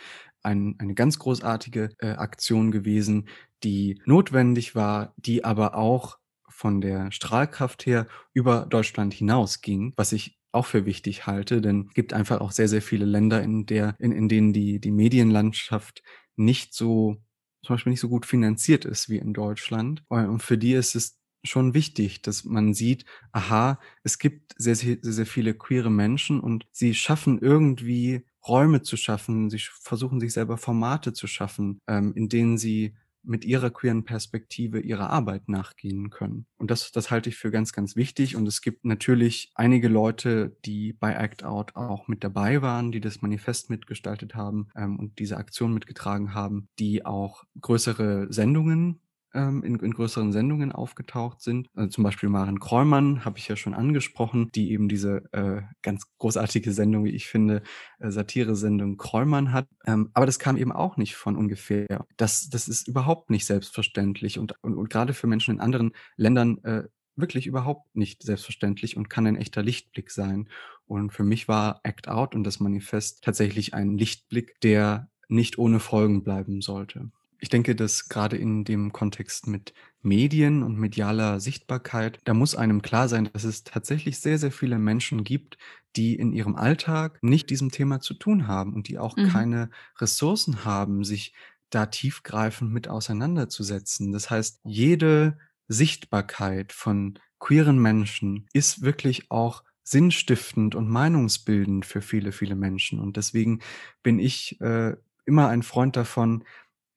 ein, eine ganz großartige äh, Aktion gewesen, die notwendig war, die aber auch von der Strahlkraft her über Deutschland hinausging, was ich auch für wichtig halte, denn es gibt einfach auch sehr, sehr viele Länder, in, der, in, in denen die, die Medienlandschaft nicht so, zum Beispiel nicht so gut finanziert ist wie in Deutschland. Und für die ist es schon wichtig, dass man sieht, aha, es gibt sehr, sehr, sehr viele queere Menschen und sie schaffen irgendwie Räume zu schaffen, sie versuchen sich selber Formate zu schaffen, ähm, in denen sie mit ihrer queeren Perspektive ihrer Arbeit nachgehen können. Und das, das halte ich für ganz, ganz wichtig. Und es gibt natürlich einige Leute, die bei Act Out auch mit dabei waren, die das Manifest mitgestaltet haben ähm, und diese Aktion mitgetragen haben, die auch größere Sendungen ähm, in, in größeren Sendungen aufgetaucht sind. Also zum Beispiel Maren Kräumann habe ich ja schon angesprochen, die eben diese äh, ganz großartige Sendung, wie ich finde, äh, Satire-Sendung Kräumann hat. Ähm, aber das kam eben auch nicht von ungefähr. Das, das ist überhaupt nicht selbstverständlich und, und, und gerade für Menschen in anderen Ländern äh, wirklich überhaupt nicht selbstverständlich und kann ein echter Lichtblick sein. Und für mich war Act Out und das Manifest tatsächlich ein Lichtblick, der nicht ohne Folgen bleiben sollte. Ich denke, dass grade in dem Kontext mit Medien und medialer Sichtbarkeit da muss einem klar sein, dass es tatsächlich sehr, sehr viele Menschen gibt, die in ihrem Alltag nicht diesem Thema zu tun haben und die auch Mhm. keine Ressourcen haben, sich da tiefgreifend mit auseinanderzusetzen. Das heißt, jede Sichtbarkeit von queeren Menschen ist wirklich auch sinnstiftend und meinungsbildend für viele, viele Menschen. Und deswegen bin ich, äh, immer ein Freund davon,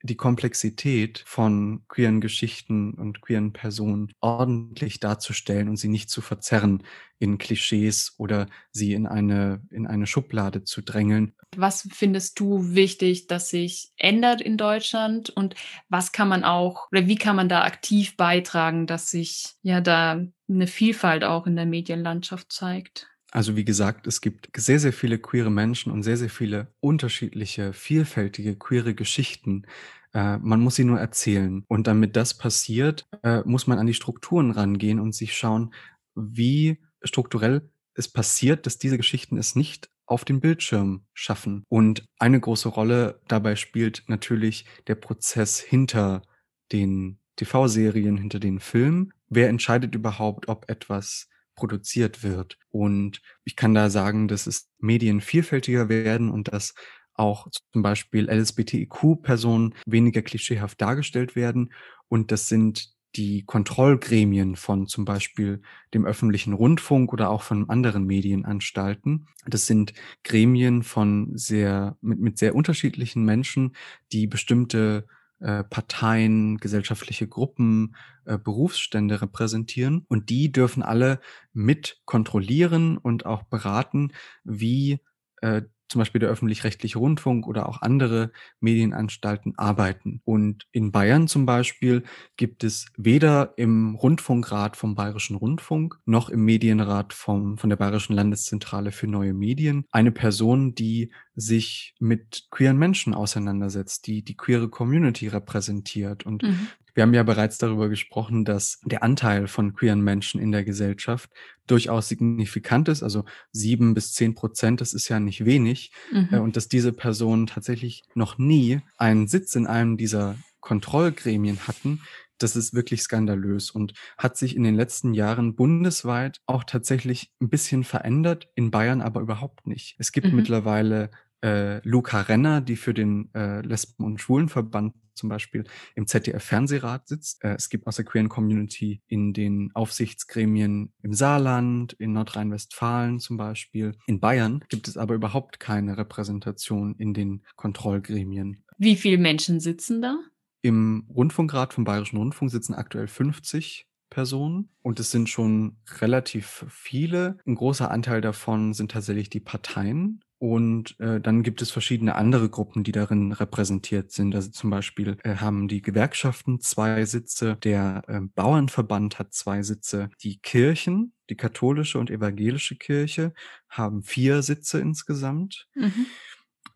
die Komplexität von queeren Geschichten und queeren Personen ordentlich darzustellen und sie nicht zu verzerren in Klischees oder sie in eine in eine Schublade zu drängeln. Was findest du wichtig, dass sich ändert in Deutschland und was kann man auch oder wie kann man da aktiv beitragen, dass sich, ja, da 'ne Vielfalt auch in der Medienlandschaft zeigt? Also, wie gesagt, es gibt sehr, sehr viele queere Menschen und sehr, sehr viele unterschiedliche, vielfältige queere Geschichten. Äh, man muss sie nur erzählen. Und damit das passiert, äh, muss man an die Strukturen rangehen und sich schauen, wie strukturell es passiert, dass diese Geschichten es nicht auf den Bildschirm schaffen. Und eine große Rolle dabei spielt natürlich der Prozess hinter den TV-Serien, hinter den Filmen. Wer entscheidet überhaupt, ob etwas produziert wird? Und ich kann da sagen, dass es Medien vielfältiger werden und dass auch zum Beispiel LSBTIQ-Personen weniger klischeehaft dargestellt werden. Und das sind die Kontrollgremien von zum Beispiel dem öffentlichen Rundfunk oder auch von anderen Medienanstalten. Das sind Gremien von sehr mit mit sehr unterschiedlichen Menschen, die bestimmte, äh, Parteien, gesellschaftliche Gruppen, äh, Berufsstände repräsentieren. Und die dürfen alle mit kontrollieren und auch beraten, wie, äh, zum Beispiel der öffentlich-rechtliche Rundfunk oder auch andere Medienanstalten arbeiten. Und in Bayern zum Beispiel gibt es weder im Rundfunkrat vom Bayerischen Rundfunk noch im Medienrat vom von der Bayerischen Landeszentrale für neue Medien eine Person, die sich mit queeren Menschen auseinandersetzt, die die queere Community repräsentiert. Und Mhm. Wir haben ja bereits darüber gesprochen, dass der Anteil von queeren Menschen in der Gesellschaft durchaus signifikant ist, also 7 bis 10 %, das ist ja nicht wenig. Äh, Mhm. und dass diese Personen tatsächlich noch nie einen Sitz in einem dieser Kontrollgremien hatten, das ist wirklich skandalös und hat sich in den letzten Jahren bundesweit auch tatsächlich 'n bisschen verändert, in Bayern aber überhaupt nicht. Es gibt Mhm. mittlerweile, äh, Luca Renner, die für den, äh, Lesben und Schwulenverband zum Beispiel im ZDF-Fernsehrat sitzt. Äh, es gibt aus der queeren Community in den Aufsichtsgremien im Saarland, in Nordrhein-Westfalen zum Beispiel. In Bayern gibt es aber überhaupt keine Repräsentation in den Kontrollgremien. Wie viel Menschen sitzen da? Im Rundfunkrat vom Bayerischen Rundfunk sitzen aktuell 50 Personen und es sind schon relativ viele. 'N großer Anteil davon sind tatsächlich die Parteien und, äh, dann gibt es verschiedene andere Gruppen, die darin repräsentiert sind. Also, zum Beispiel, äh, haben die Gewerkschaften 2 Sitze, der, ähm, Bauernverband hat 2 Sitze, die Kirchen, die katholische und evangelische Kirche haben 4 Sitze insgesamt. Mhm.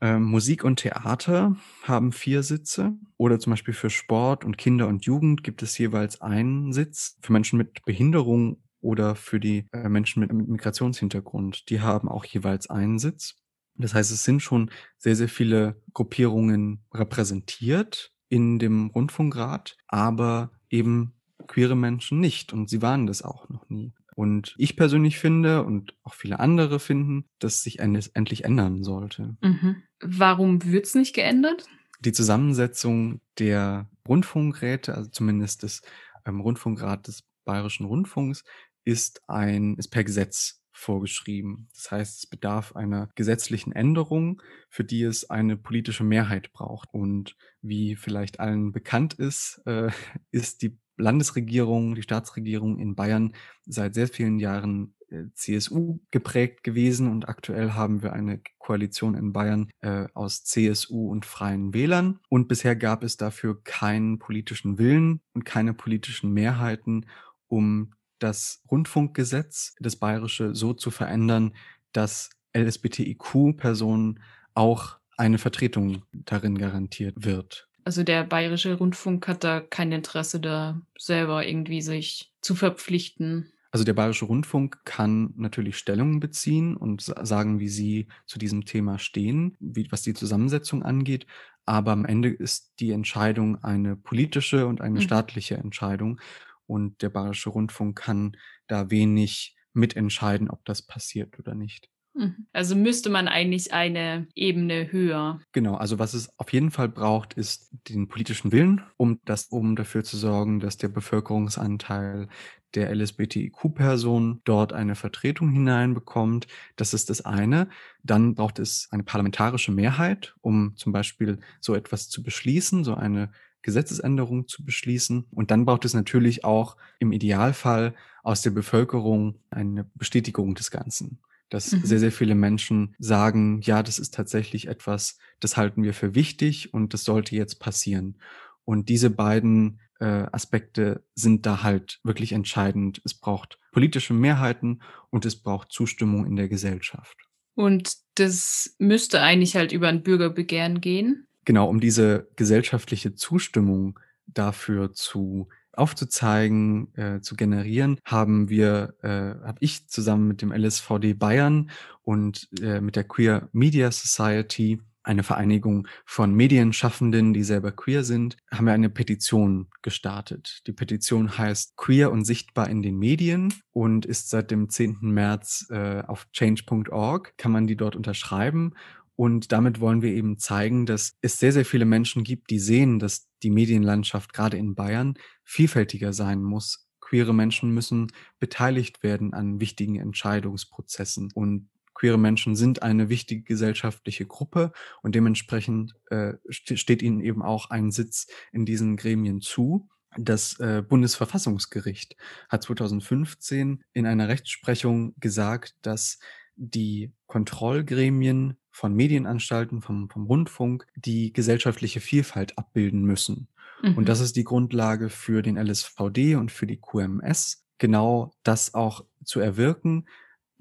Ähm, Musik und Theater haben 4 Sitze oder zum Beispiel für Sport und Kinder und Jugend gibt es jeweils 1 Sitz. Für Menschen mit Behinderung oder für die, äh, Menschen mit Migrationshintergrund, die haben auch jeweils 1 Sitz. Das heißt, es sind schon sehr, sehr viele Gruppierungen repräsentiert in dem Rundfunkrat, aber eben queere Menschen nicht und sie waren das auch noch nie. Und ich persönlich finde und auch viele andere finden, dass sich endes endlich ändern sollte. Mhm. Warum wird's nicht geändert? Die Zusammensetzung der Rundfunkräte, also zumindest des, ähm, Rundfunkrat des Bayerischen Rundfunks, ist ein ist per Gesetz vorgeschrieben. Das heißt, es bedarf einer gesetzlichen Änderung, für die es eine politische Mehrheit braucht. Und wie vielleicht allen bekannt ist, äh, ist die Landesregierung, die Staatsregierung in Bayern seit sehr vielen Jahren, äh, CSU geprägt gewesen und aktuell haben wir eine Koalition in Bayern, äh, aus CSU und Freien Wählern. Und bisher gab es dafür keinen politischen Willen und keine politischen Mehrheiten, um das Rundfunkgesetz, das bayerische, so zu verändern, dass LSBTIQ-Personen auch eine Vertretung darin garantiert wird. Also, der Bayerische Rundfunk hat da kein Interesse, da selber irgendwie sich zu verpflichten? Also der Bayerische Rundfunk kann natürlich Stellung beziehen und sagen, wie sie zu diesem Thema stehen, wie, was die Zusammensetzung angeht. Aber am Ende ist die Entscheidung eine politische und eine Mhm. staatliche Entscheidung. Und der Bayerische Rundfunk kann da wenig mitentscheiden, ob das passiert oder nicht. Mhm. Also müsste man eigentlich eine Ebene höher. Genau, also was es auf jeden Fall braucht, ist den politischen Willen, um das, um dafür zu sorgen, dass der Bevölkerungsanteil der LSBTIQ-Person dort eine Vertretung hineinbekommt. Das ist das eine. Dann braucht es eine parlamentarische Mehrheit, um zum Beispiel so etwas zu beschließen, so eine Gesetzesänderung zu beschließen. Und dann braucht es natürlich auch im Idealfall aus der Bevölkerung eine Bestätigung des Ganzen dass Mhm. sehr, sehr viele Menschen sagen, ja, das ist tatsächlich etwas, das halten wir für wichtig und das sollte jetzt passieren. Und diese beiden äh, Aspekte sind da halt wirklich entscheidend. Es braucht politische Mehrheiten und es braucht Zustimmung in der Gesellschaft. Und das müsste eigentlich halt über ein Bürgerbegehren gehen. Genau, um diese gesellschaftliche Zustimmung dafür zu aufzuzeigen, äh, zu generieren, haben wir, äh, habe ich zusammen mit dem LSVD Bayern und äh, mit der Queer Media Society eine Vereinigung von Medienschaffenden, die selber queer sind, haben wir eine Petition gestartet. Die Petition heißt Queer und sichtbar in den Medien und ist seit dem 10. März äh, auf change.org, kann man die dort unterschreiben. Und damit wollen wir eben zeigen, dass es sehr, sehr viele Menschen gibt, die sehen, dass die Medienlandschaft gerade in Bayern vielfältiger sein muss. Queere Menschen müssen beteiligt werden an wichtigen Entscheidungsprozessen und queere Menschen sind eine wichtige gesellschaftliche Gruppe und dementsprechend äh, steht ihnen eben auch ein Sitz in diesen Gremien zu. Das äh, Bundesverfassungsgericht hat 2015 in einer Rechtsprechung gesagt, dass die Kontrollgremien von Medienanstalten, vom, vom Rundfunk, die gesellschaftliche Vielfalt abbilden müssen. Mhm. Und das ist die Grundlage für den LSVD und für die QMS, genau das auch zu erwirken,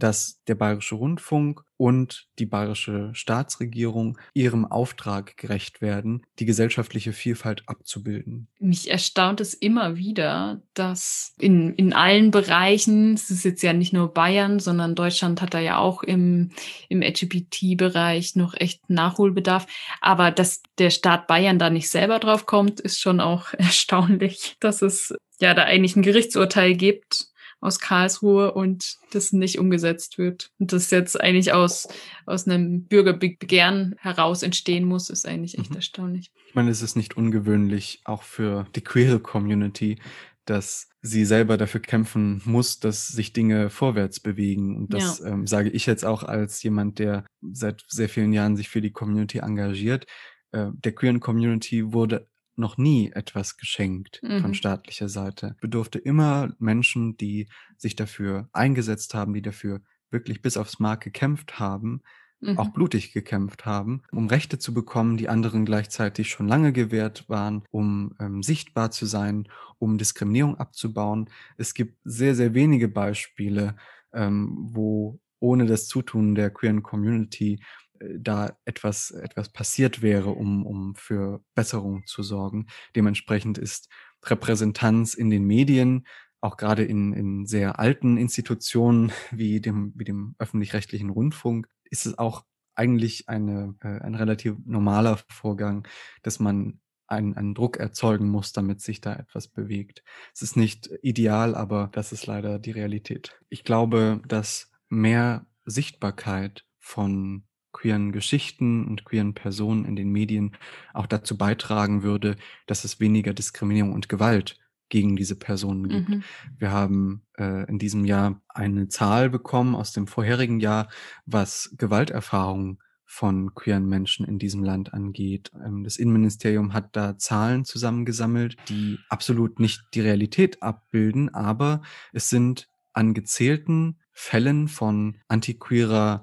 dass der Bayerische Rundfunk und die bayerische Staatsregierung ihrem Auftrag gerecht werden, die gesellschaftliche Vielfalt abzubilden. Mich erstaunt es immer wieder, dass in, in allen Bereichen, es ist jetzt ja nicht nur Bayern, sondern Deutschland hat da ja auch im, im LGBT-Bereich noch echt Nachholbedarf. Aber dass der Staat Bayern da nicht selber drauf kommt, ist schon auch <laughs> erstaunlich, dass es ja da eigentlich ein Gerichtsurteil gibt, aus Karlsruhe und das nicht umgesetzt wird. Und das jetzt eigentlich aus, aus einem Bürgerbegehren heraus entstehen muss, ist eigentlich echt Mhm. erstaunlich. Ich meine, es ist nicht ungewöhnlich, auch für die queere Community, dass sie selber dafür kämpfen muss, dass sich Dinge vorwärts bewegen. Und das ähm, sage ich jetzt auch als jemand, der seit sehr vielen Jahren sich für die Community engagiert. Äh, der queeren Community wurde noch nie etwas geschenkt von Mhm. staatlicher Seite. Bedurfte immer Menschen, die sich dafür eingesetzt haben, die dafür wirklich bis aufs Mark gekämpft haben, auch Mhm. blutig gekämpft haben, um Rechte zu bekommen, die anderen gleichzeitig schon lange gewährt waren, um ähm, sichtbar zu sein, um Diskriminierung abzubauen. Es gibt sehr, sehr wenige Beispiele, ähm, wo ohne das Zutun der queeren Community da etwas, etwas passiert wäre, um, um für Besserung zu sorgen. Dementsprechend ist Repräsentanz in den Medien, auch gerade in, in sehr alten Institutionen <laughs> wie dem, wie dem öffentlich-rechtlichen Rundfunk, ist es auch eigentlich eine, äh, ein relativ normaler Vorgang, dass man einen, einen Druck erzeugen muss, damit sich da etwas bewegt. Es ist nicht ideal, aber das ist leider die Realität. Ich glaube, dass mehr Sichtbarkeit von queeren Geschichten und queeren Personen in den Medien auch dazu beitragen würde, dass es weniger Diskriminierung und Gewalt gegen diese Personen gibt. Mhm. Wir haben äh, in diesem Jahr eine Zahl bekommen aus dem vorherigen Jahr, was Gewalterfahrungen von queeren Menschen in diesem Land angeht. Ähm, das Innenministerium hat da Zahlen zusammengesammelt, die absolut nicht die Realität abbilden, aber es sind an gezählten Fällen von antiqueerer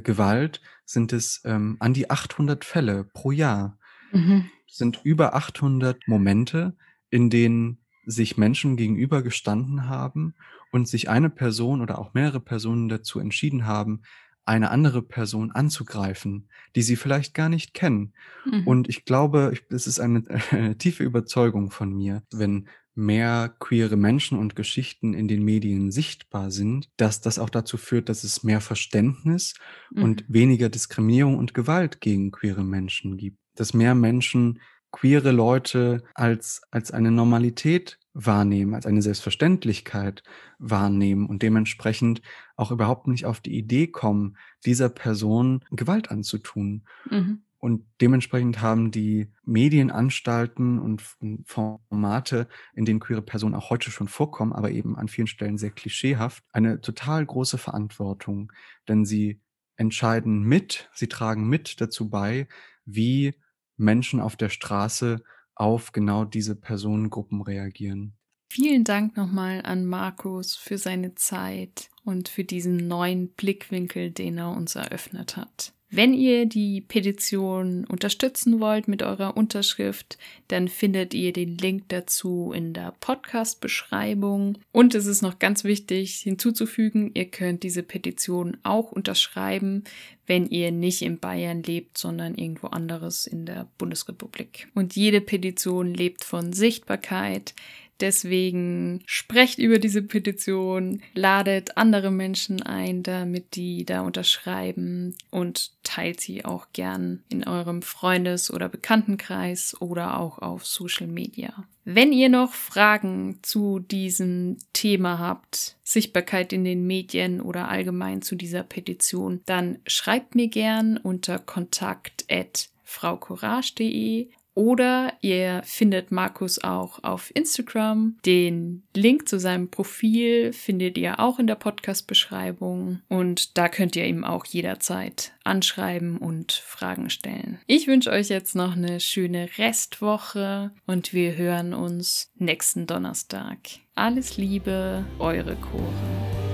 Gewalt sind es ähm, an die 800 Fälle pro Jahr. Mhm. Es sind über 800 Momente, in denen sich Menschen gegenüber gestanden haben und sich eine Person oder auch mehrere Personen dazu entschieden haben, eine andere Person anzugreifen, die sie vielleicht gar nicht kennen. Mhm. Und ich glaube, es ist eine, <laughs> eine tiefe Überzeugung von mir, wenn mehr queere Menschen und Geschichten in den Medien sichtbar sind, dass das auch dazu führt, dass es mehr Verständnis Mhm. und weniger Diskriminierung und Gewalt gegen queere Menschen gibt. Dass mehr Menschen queere Leute als als eine Normalität wahrnehmen, als eine Selbstverständlichkeit wahrnehmen und dementsprechend auch überhaupt nicht auf die Idee kommen, dieser Person Gewalt anzutun. Mhm. Und dementsprechend haben die Medienanstalten und Formate, in denen queere Personen auch heute schon vorkommen, aber eben an vielen Stellen sehr klischeehaft, eine total große Verantwortung. Denn sie entscheiden mit sie tragen mit dazu bei, wie Menschen auf der Straße auf genau diese Personengruppen reagieren. Vielen Dank noch mal an Markus für seine Zeit und für diesen neuen Blickwinkel, den er uns eröffnet hat. Wenn ihr die Petition unterstützen wollt mit eurer Unterschrift, dann findet ihr den Link dazu in der Podcast-Beschreibung. Und es ist noch ganz wichtig hinzuzufügen, ihr könnt diese Petition auch unterschreiben, wenn ihr nicht in Bayern lebt, sondern irgendwo anderes in der Bundesrepublik. Und jede Petition lebt von Sichtbarkeit. Deswegen sprecht über diese Petition, ladet andere Menschen ein, damit die da unterschreiben und teilt sie auch gern in eurem Freundes- oder Bekanntenkreis oder auch auf Social Media. Wenn ihr noch Fragen zu diesem Thema habt, Sichtbarkeit in den Medien oder allgemein zu dieser Petition, dann schreibt mir gern unter kontakt@fraucourage.de oder ihr findet Markus auch auf Instagram. Den Link zu seinem Profil findet ihr auch in der Podcast-Beschreibung. Und da könnt ihr ihm auch jederzeit anschreiben und Fragen stellen. Ich wünsche euch jetzt noch eine schöne Restwoche und wir hören uns nächsten Donnerstag. Alles Liebe, eure Cora.